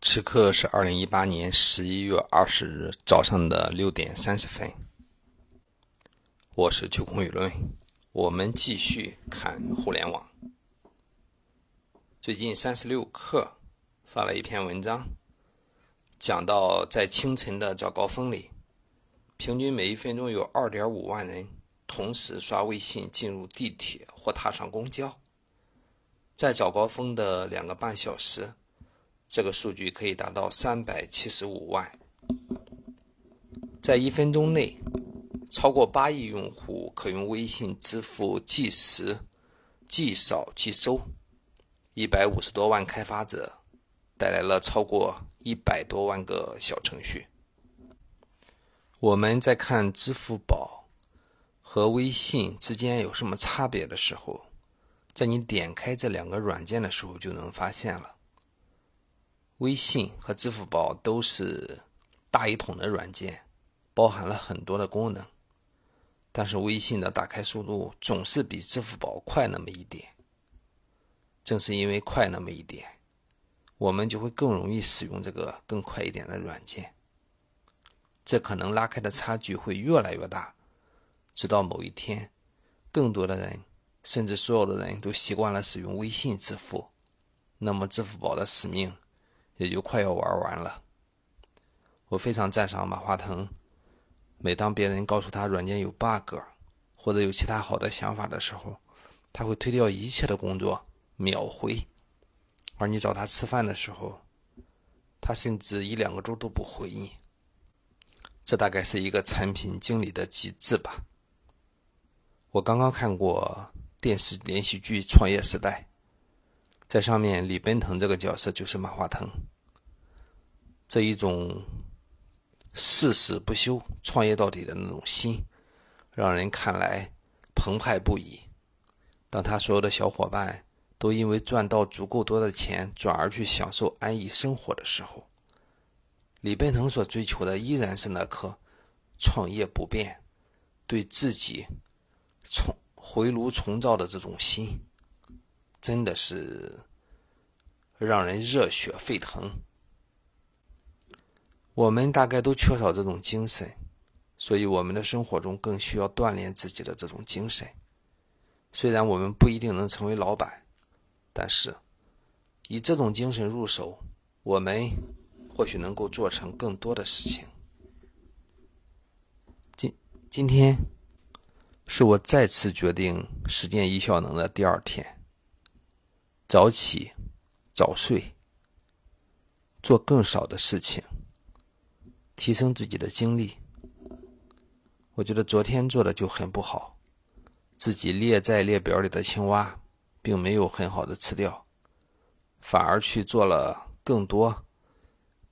此刻是二零一八年十一月二十日早上的六点三十分。我是秋空舆论，我们继续看互联网。最近三十六氪发了一篇文章，讲到在清晨的早高峰里，平均每一分钟有二点五万人同时刷微信进入地铁或踏上公交。在早高峰的两个半小时。这个数据可以达到三百七十五万，在一分钟内，超过八亿用户可用微信支付即时、即扫即收，一百五十多万开发者带来了超过一百多万个小程序。我们在看支付宝和微信之间有什么差别的时候，在你点开这两个软件的时候就能发现了。微信和支付宝都是大一统的软件，包含了很多的功能，但是微信的打开速度总是比支付宝快那么一点。正是因为快那么一点，我们就会更容易使用这个更快一点的软件。这可能拉开的差距会越来越大，直到某一天，更多的人，甚至所有的人都习惯了使用微信支付，那么支付宝的使命。也就快要玩完了。我非常赞赏马化腾，每当别人告诉他软件有 bug，或者有其他好的想法的时候，他会推掉一切的工作秒回。而你找他吃饭的时候，他甚至一两个周都不回你。这大概是一个产品经理的极致吧。我刚刚看过电视连续剧《创业时代》。在上面，李奔腾这个角色就是马化腾，这一种誓死不休、创业到底的那种心，让人看来澎湃不已。当他所有的小伙伴都因为赚到足够多的钱，转而去享受安逸生活的时候，李奔腾所追求的依然是那颗创业不变、对自己重回炉重造的这种心。真的是让人热血沸腾。我们大概都缺少这种精神，所以我们的生活中更需要锻炼自己的这种精神。虽然我们不一定能成为老板，但是以这种精神入手，我们或许能够做成更多的事情。今今天是我再次决定实践一效能的第二天。早起，早睡，做更少的事情，提升自己的精力。我觉得昨天做的就很不好，自己列在列表里的青蛙，并没有很好的吃掉，反而去做了更多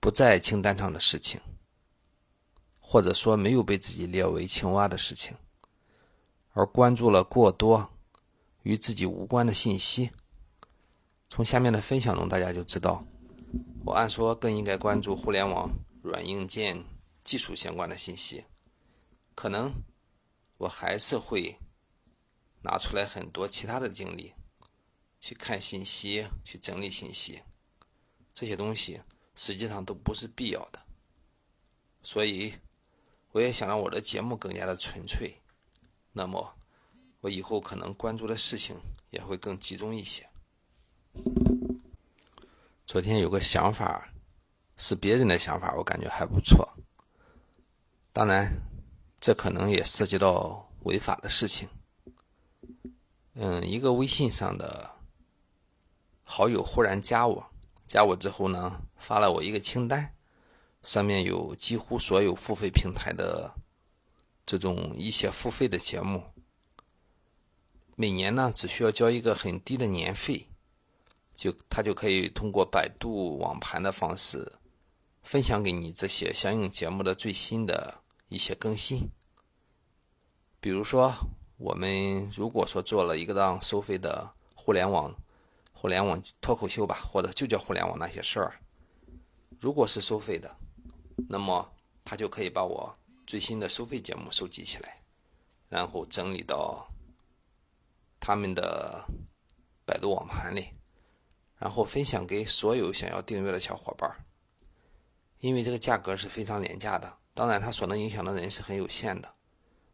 不在清单上的事情，或者说没有被自己列为青蛙的事情，而关注了过多与自己无关的信息。从下面的分享中，大家就知道，我按说更应该关注互联网软硬件技术相关的信息，可能我还是会拿出来很多其他的精力去看信息、去整理信息，这些东西实际上都不是必要的。所以，我也想让我的节目更加的纯粹，那么我以后可能关注的事情也会更集中一些。昨天有个想法，是别人的想法，我感觉还不错。当然，这可能也涉及到违法的事情。嗯，一个微信上的好友忽然加我，加我之后呢，发了我一个清单，上面有几乎所有付费平台的这种一些付费的节目，每年呢只需要交一个很低的年费。就他就可以通过百度网盘的方式，分享给你这些相应节目的最新的一些更新。比如说，我们如果说做了一个档收费的互联网互联网脱口秀吧，或者就叫互联网那些事儿，如果是收费的，那么他就可以把我最新的收费节目收集起来，然后整理到他们的百度网盘里。然后分享给所有想要订阅的小伙伴因为这个价格是非常廉价的。当然，它所能影响的人是很有限的。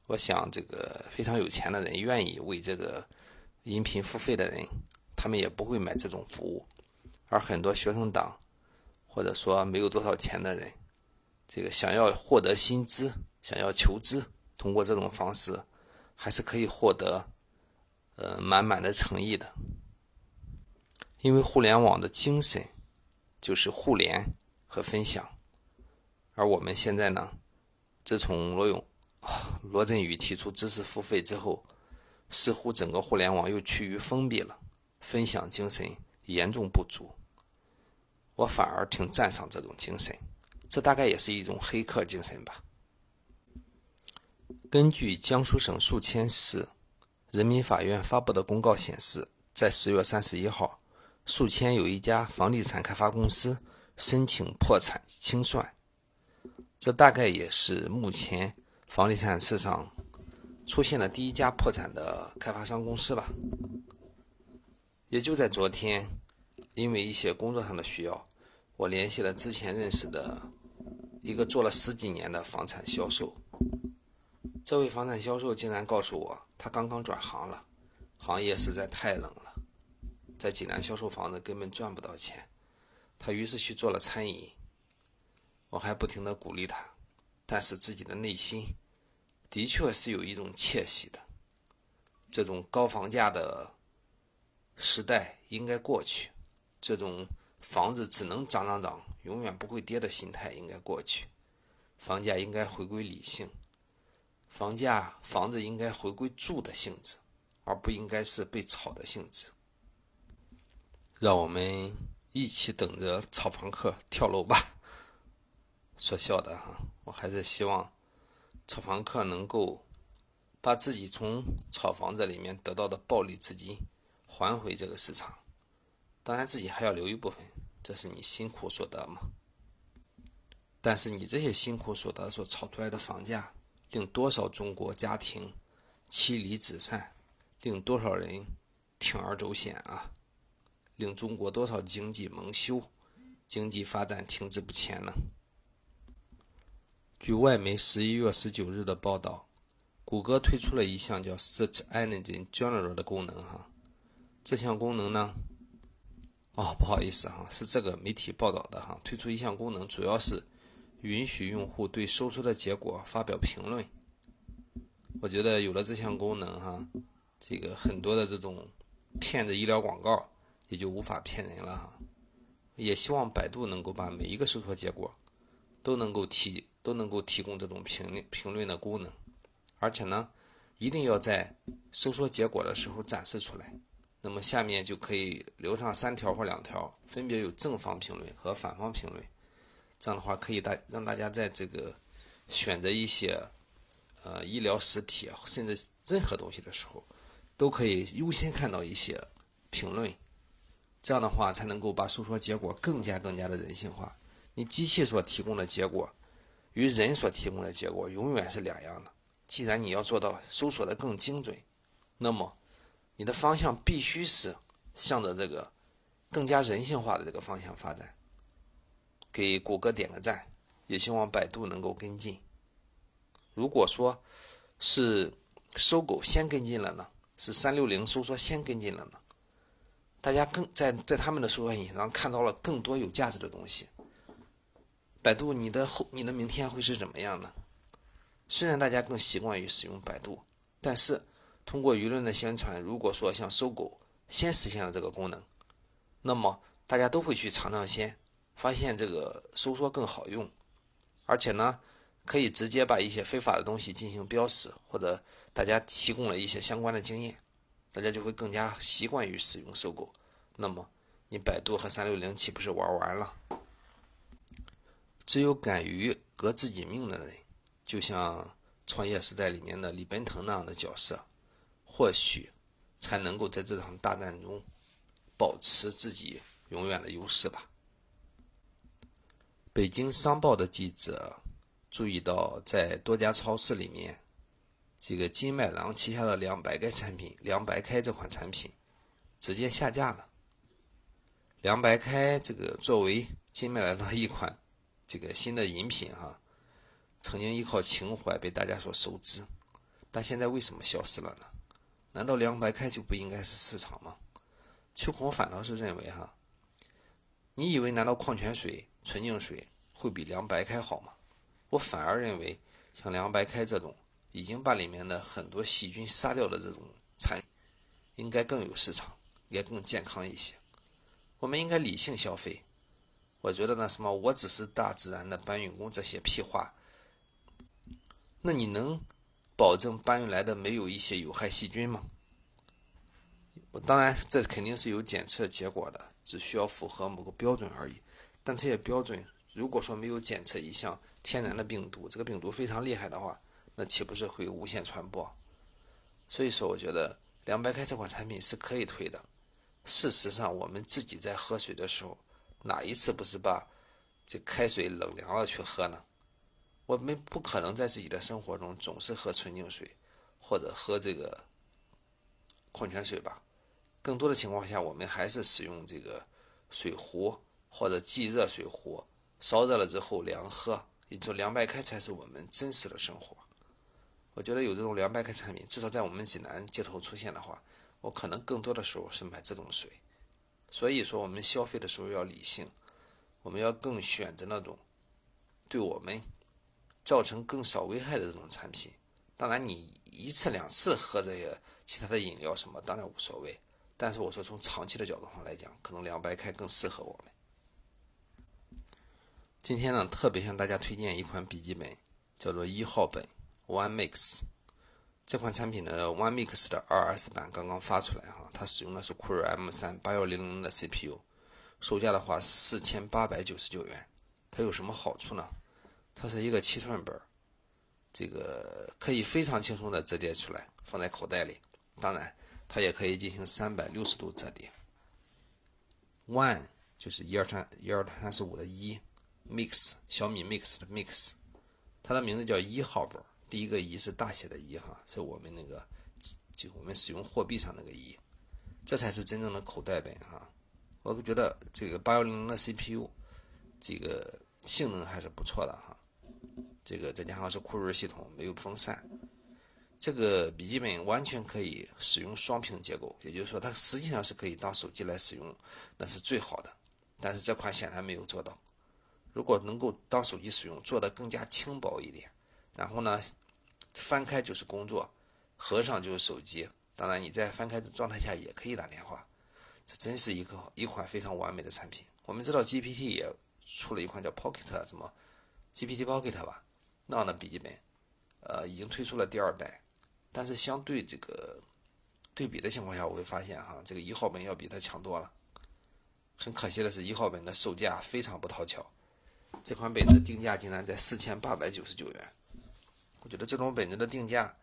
我想，这个非常有钱的人愿意为这个音频付费的人，他们也不会买这种服务。而很多学生党，或者说没有多少钱的人，这个想要获得薪资，想要求知，通过这种方式，还是可以获得呃满满的诚意的。因为互联网的精神就是互联和分享，而我们现在呢，自从罗永、罗振宇提出知识付费之后，似乎整个互联网又趋于封闭了，分享精神严重不足。我反而挺赞赏这种精神，这大概也是一种黑客精神吧。根据江苏省宿迁市人民法院发布的公告显示，在十月三十一号。宿迁有一家房地产开发公司申请破产清算，这大概也是目前房地产市场出现的第一家破产的开发商公司吧。也就在昨天，因为一些工作上的需要，我联系了之前认识的一个做了十几年的房产销售。这位房产销售竟然告诉我，他刚刚转行了，行业实在太冷了。在济南销售房子根本赚不到钱，他于是去做了餐饮。我还不停的鼓励他，但是自己的内心的确是有一种窃喜的。这种高房价的时代应该过去，这种房子只能涨涨涨，永远不会跌的心态应该过去。房价应该回归理性，房价房子应该回归住的性质，而不应该是被炒的性质。让我们一起等着炒房客跳楼吧！说笑的哈，我还是希望炒房客能够把自己从炒房子里面得到的暴利资金还回这个市场。当然，自己还要留一部分，这是你辛苦所得嘛。但是你这些辛苦所得所炒出来的房价，令多少中国家庭妻离子散，令多少人铤而走险啊！令中国多少经济蒙羞，经济发展停滞不前呢？据外媒十一月十九日的报道，谷歌推出了一项叫 Search Engine General 的功能。哈，这项功能呢，哦，不好意思哈，是这个媒体报道的哈。推出一项功能，主要是允许用户对搜索的结果发表评论。我觉得有了这项功能哈，这个很多的这种骗子医疗广告。也就无法骗人了哈，也希望百度能够把每一个搜索结果都能够提都能够提供这种评评论的功能，而且呢，一定要在搜索结果的时候展示出来。那么下面就可以留上三条或两条，分别有正方评论和反方评论。这样的话，可以大让大家在这个选择一些呃医疗实体甚至任何东西的时候，都可以优先看到一些评论。这样的话，才能够把搜索结果更加更加的人性化。你机器所提供的结果，与人所提供的结果永远是两样的。既然你要做到搜索的更精准，那么你的方向必须是向着这个更加人性化的这个方向发展。给谷歌点个赞，也希望百度能够跟进。如果说是搜狗先跟进了呢？是三六零搜索先跟进了呢？大家更在在他们的搜索引擎上看到了更多有价值的东西。百度，你的后你的明天会是怎么样呢？虽然大家更习惯于使用百度，但是通过舆论的宣传，如果说像搜狗先实现了这个功能，那么大家都会去尝尝鲜，发现这个搜索更好用，而且呢，可以直接把一些非法的东西进行标识，或者大家提供了一些相关的经验。大家就会更加习惯于使用搜狗，那么你百度和三六零岂不是玩完了？只有敢于革自己命的人，就像创业时代里面的李奔腾那样的角色，或许才能够在这场大战中保持自己永远的优势吧。北京商报的记者注意到，在多家超市里面。这个金麦郎旗下的凉白开产品，凉白开这款产品直接下架了。凉白开这个作为金麦郎的一款这个新的饮品哈，曾经依靠情怀被大家所熟知，但现在为什么消失了呢？难道凉白开就不应该是市场吗？秋孔反倒是认为哈，你以为难道矿泉水、纯净水会比凉白开好吗？我反而认为，像凉白开这种已经把里面的很多细菌杀掉的这种产品，应该更有市场，也更健康一些。我们应该理性消费。我觉得呢，什么我只是大自然的搬运工这些屁话，那你能？保证搬运来的没有一些有害细菌吗？当然，这肯定是有检测结果的，只需要符合某个标准而已。但这些标准，如果说没有检测一项天然的病毒，这个病毒非常厉害的话，那岂不是会无限传播？所以说，我觉得凉白开这款产品是可以推的。事实上，我们自己在喝水的时候，哪一次不是把这开水冷凉了去喝呢？我们不可能在自己的生活中总是喝纯净水，或者喝这个矿泉水吧。更多的情况下，我们还是使用这个水壶或者即热水壶，烧热了之后凉喝。也就凉白开才是我们真实的生活。我觉得有这种凉白开产品，至少在我们济南街头出现的话，我可能更多的时候是买这种水。所以说，我们消费的时候要理性，我们要更选择那种对我们。造成更少危害的这种产品，当然你一次两次喝这些其他的饮料什么，当然无所谓。但是我说从长期的角度上来讲，可能凉白开更适合我们。今天呢，特别向大家推荐一款笔记本，叫做一号本 One Mix。这款产品的 One Mix 的 2S 版刚刚发出来哈，它使用的是酷睿 M3 8100的 CPU，售价的话四千八百九十九元。它有什么好处呢？它是一个七寸本这个可以非常轻松的折叠出来，放在口袋里。当然，它也可以进行三百六十度折叠。One 就是一二三一二三四五的一，Mix 小米 Mix 的 Mix，它的名字叫一号本第一个一是大写的一哈，是我们那个就我们使用货币上那个一，这才是真正的口袋本哈。我觉得这个八幺零零的 CPU，这个性能还是不错的哈。这个再加上是酷睿系统，没有风扇，这个笔记本完全可以使用双屏结构，也就是说，它实际上是可以当手机来使用，那是最好的。但是这款显然没有做到。如果能够当手机使用，做得更加轻薄一点，然后呢，翻开就是工作，合上就是手机。当然你在翻开的状态下也可以打电话，这真是一个一款非常完美的产品。我们知道 GPT 也出了一款叫 Pocket 什么 GPT Pocket 吧。那样的笔记本，呃，已经推出了第二代，但是相对这个对比的情况下，我会发现哈，这个一号本要比它强多了。很可惜的是，一号本的售价非常不讨巧，这款本子定价竟然在四千八百九十九元。我觉得这种本子的定价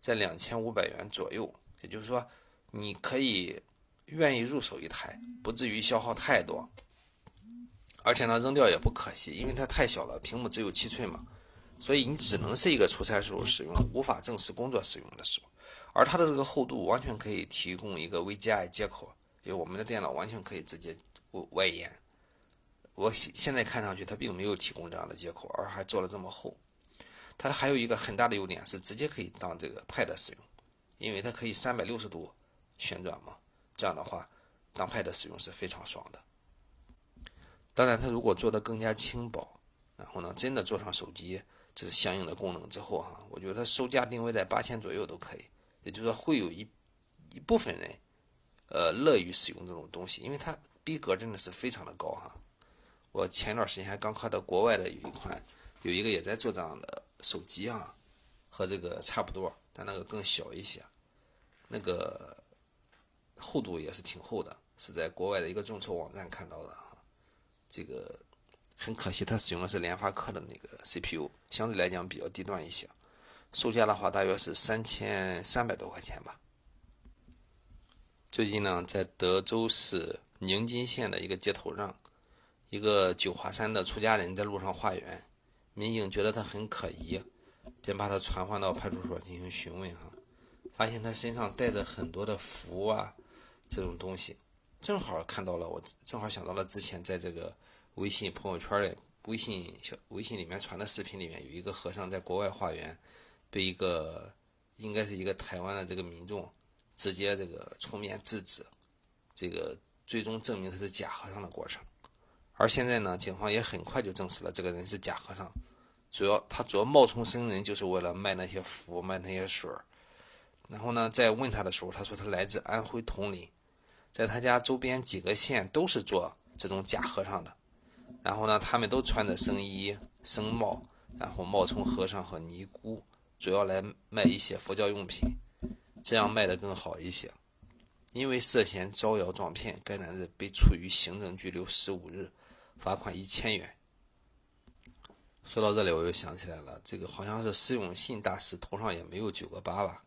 在两千五百元左右，也就是说，你可以愿意入手一台，不至于消耗太多，而且呢，扔掉也不可惜，因为它太小了，屏幕只有七寸嘛。所以你只能是一个出差时候使用，无法正式工作使用的时候。而它的这个厚度完全可以提供一个 VGA 接口，因为我们的电脑完全可以直接外延。我现现在看上去它并没有提供这样的接口，而还做了这么厚。它还有一个很大的优点是直接可以当这个 Pad 使用，因为它可以三百六十度旋转嘛。这样的话，当 Pad 使用是非常爽的。当然，它如果做的更加轻薄，然后呢，真的做上手机。这是相应的功能之后哈，我觉得它售价定位在八千左右都可以，也就是说会有一一部分人，呃，乐于使用这种东西，因为它逼格真的是非常的高哈。我前段时间还刚看到国外的有一款，有一个也在做这样的手机啊，和这个差不多，但那个更小一些，那个厚度也是挺厚的，是在国外的一个众筹网站看到的啊，这个。很可惜，它使用的是联发科的那个 CPU，相对来讲比较低端一些。售价的话，大约是三千三百多块钱吧。最近呢，在德州市宁津县的一个街头上，一个九华山的出家人在路上化缘，民警觉得他很可疑，便把他传唤到派出所进行询问。哈，发现他身上带着很多的符啊，这种东西，正好看到了，我正好想到了之前在这个。微信朋友圈里微信小微信里面传的视频里面，有一个和尚在国外化缘，被一个应该是一个台湾的这个民众直接这个出面制止，这个最终证明他是假和尚的过程。而现在呢，警方也很快就证实了这个人是假和尚，主要他主要冒充僧人就是为了卖那些符、卖那些水儿。然后呢，在问他的时候，他说他来自安徽铜陵，在他家周边几个县都是做这种假和尚的。然后呢，他们都穿着僧衣僧帽，然后冒充和尚和尼姑，主要来卖一些佛教用品，这样卖的更好一些。因为涉嫌招摇撞骗，该男子被处于行政拘留十五日，罚款一千元。说到这里，我又想起来了，这个好像是释永信大师头上也没有九个疤吧？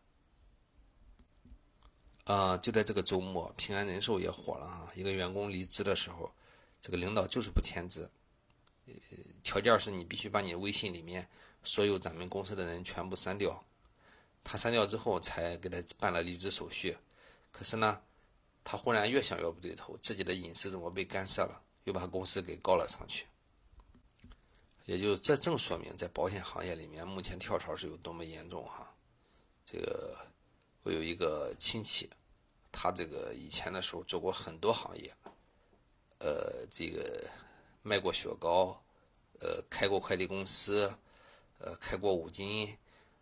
啊，就在这个周末，平安人寿也火了啊！一个员工离职的时候，这个领导就是不签字，呃，条件是你必须把你微信里面所有咱们公司的人全部删掉。他删掉之后，才给他办了离职手续。可是呢，他忽然越想越不对头，自己的隐私怎么被干涉了？又把公司给告了上去。也就这正说明，在保险行业里面，目前跳槽是有多么严重哈！这个。我有一个亲戚，他这个以前的时候做过很多行业，呃，这个卖过雪糕，呃，开过快递公司，呃，开过五金，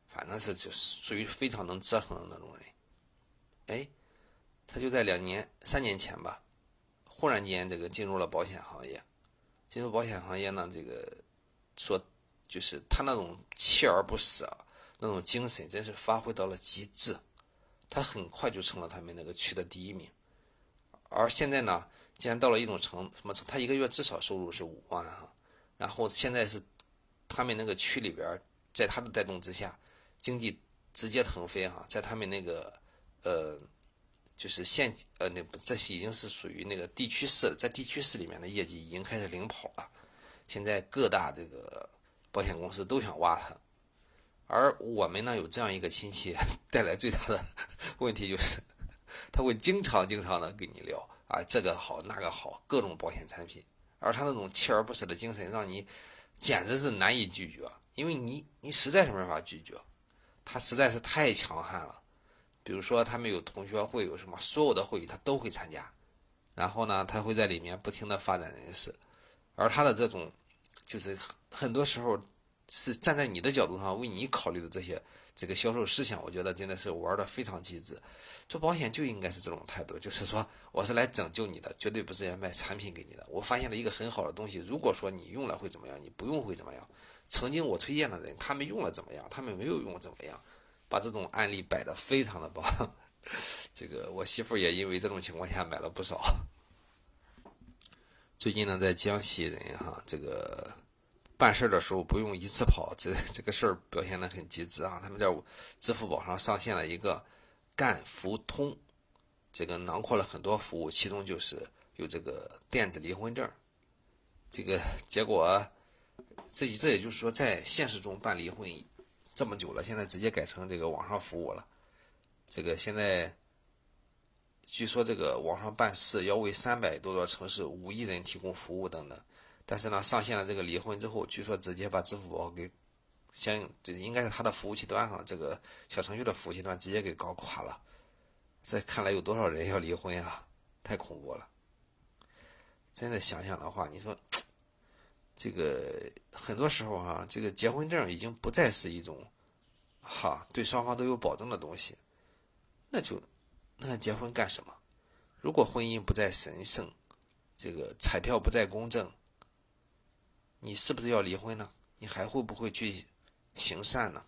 反正是就是属于非常能折腾的那种人。哎，他就在两年、三年前吧，忽然间这个进入了保险行业。进入保险行业呢，这个说就是他那种锲而不舍那种精神，真是发挥到了极致。他很快就成了他们那个区的第一名，而现在呢，既然到了一种程什么程，他一个月至少收入是五万哈，然后现在是他们那个区里边，在他的带动之下，经济直接腾飞哈，在他们那个呃，就是县呃那，这是已经是属于那个地区市，在地区市里面的业绩已经开始领跑了，现在各大这个保险公司都想挖他。而我们呢，有这样一个亲戚，带来最大的 问题就是，他会经常经常的跟你聊啊，这个好那个好，各种保险产品。而他那种锲而不舍的精神，让你简直是难以拒绝，因为你你实在是没法拒绝，他实在是太强悍了。比如说他们有同学会，有什么所有的会议他都会参加，然后呢，他会在里面不停的发展人事，而他的这种，就是很多时候。是站在你的角度上为你考虑的这些这个销售思想，我觉得真的是玩的非常机智。做保险就应该是这种态度，就是说我是来拯救你的，绝对不是要卖产品给你的。我发现了一个很好的东西，如果说你用了会怎么样，你不用会怎么样。曾经我推荐的人，他们用了怎么样，他们没有用怎么样，把这种案例摆的非常的棒。这个我媳妇也因为这种情况下买了不少。最近呢，在江西人哈这个。办事的时候不用一次跑，这这个事儿表现的很极致啊！他们在支付宝上上线了一个干服通，这个囊括了很多服务，其中就是有这个电子离婚证。这个结果，这这也就是说，在现实中办离婚这么久了，现在直接改成这个网上服务了。这个现在据说这个网上办事要为三百多座城市五亿人提供服务等等。但是呢，上线了这个离婚之后，据说直接把支付宝给相应，这应该是他的服务器端上，这个小程序的服务器端直接给搞垮了。这看来有多少人要离婚啊？太恐怖了！真的想想的话，你说这个很多时候哈，这个结婚证已经不再是一种哈对双方都有保证的东西，那就那结婚干什么？如果婚姻不再神圣，这个彩票不再公正。你是不是要离婚呢？你还会不会去行善呢？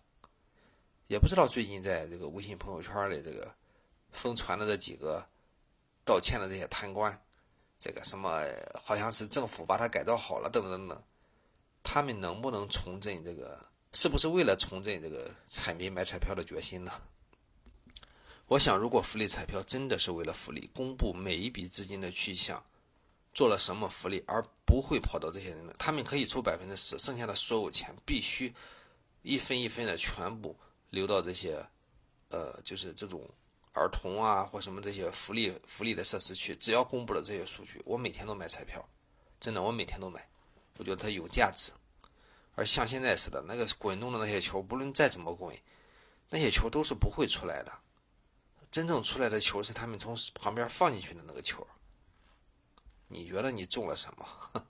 也不知道最近在这个微信朋友圈里，这个疯传的这几个道歉的这些贪官，这个什么好像是政府把它改造好了，等等等等，他们能不能重振这个？是不是为了重振这个彩民买彩票的决心呢？我想，如果福利彩票真的是为了福利，公布每一笔资金的去向。做了什么福利，而不会跑到这些人的，他们可以抽百分之十，剩下的所有钱必须一分一分的全部流到这些，呃，就是这种儿童啊或什么这些福利福利的设施去。只要公布了这些数据，我每天都买彩票，真的，我每天都买。我觉得它有价值。而像现在似的，那个滚动的那些球，不论再怎么滚，那些球都是不会出来的。真正出来的球是他们从旁边放进去的那个球。你觉得你中了什么？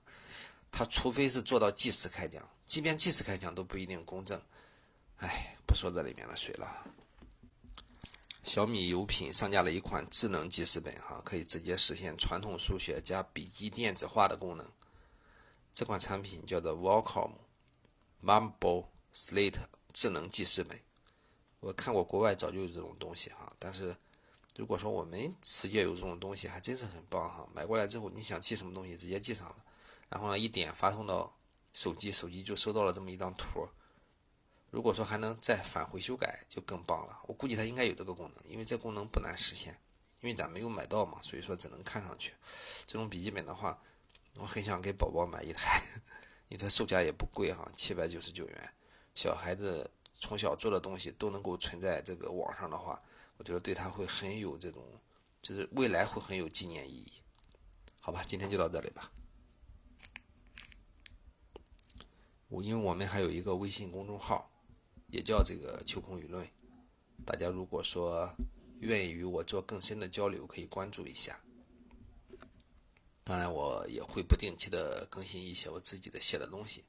他除非是做到计时开奖，即便计时开奖都不一定公正。哎，不说这里面的水了。小米有品上架了一款智能记事本，哈，可以直接实现传统数学加笔记电子化的功能。这款产品叫做 Wacom Marble Slate 智能记事本。我看过国外早就有这种东西，哈，但是如果说我们世界有这种东西，还真是很棒，哈。买过来之后，你想记什么东西，直接记上了，然后呢，一点发送到手机，手机就收到了这么一张图。如果说还能再返回修改，就更棒了。我估计它应该有这个功能，因为这功能不难实现。因为咱没有买到嘛，所以说只能看上去。这种笔记本的话，我很想给宝宝买一台，因为它售价也不贵哈，七百九十九元。小孩子从小做的东西都能够存在这个网上的话，我觉得对他会很有这种，就是未来会很有纪念意义。好吧，今天就到这里吧。我因为我们还有一个微信公众号。也叫这个秋空舆论，大家如果说愿意与我做更深的交流，可以关注一下。当然，我也会不定期的更新一些我自己的写的东西。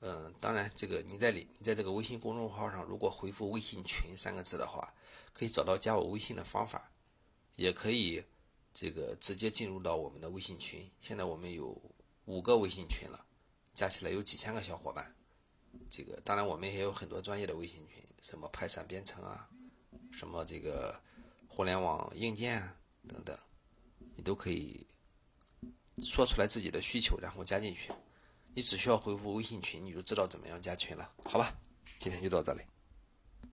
嗯，当然，这个你在里，你在这个微信公众号上，如果回复“微信群”三个字的话，可以找到加我微信的方法，也可以这个直接进入到我们的微信群。现在我们有五个微信群了，加起来有几千个小伙伴。这个当然，我们也有很多专业的微信群，什么派散编程啊，什么这个互联网硬件啊等等，你都可以说出来自己的需求，然后加进去。你只需要回复微信群，你就知道怎么样加群了，好吧？今天就到这里。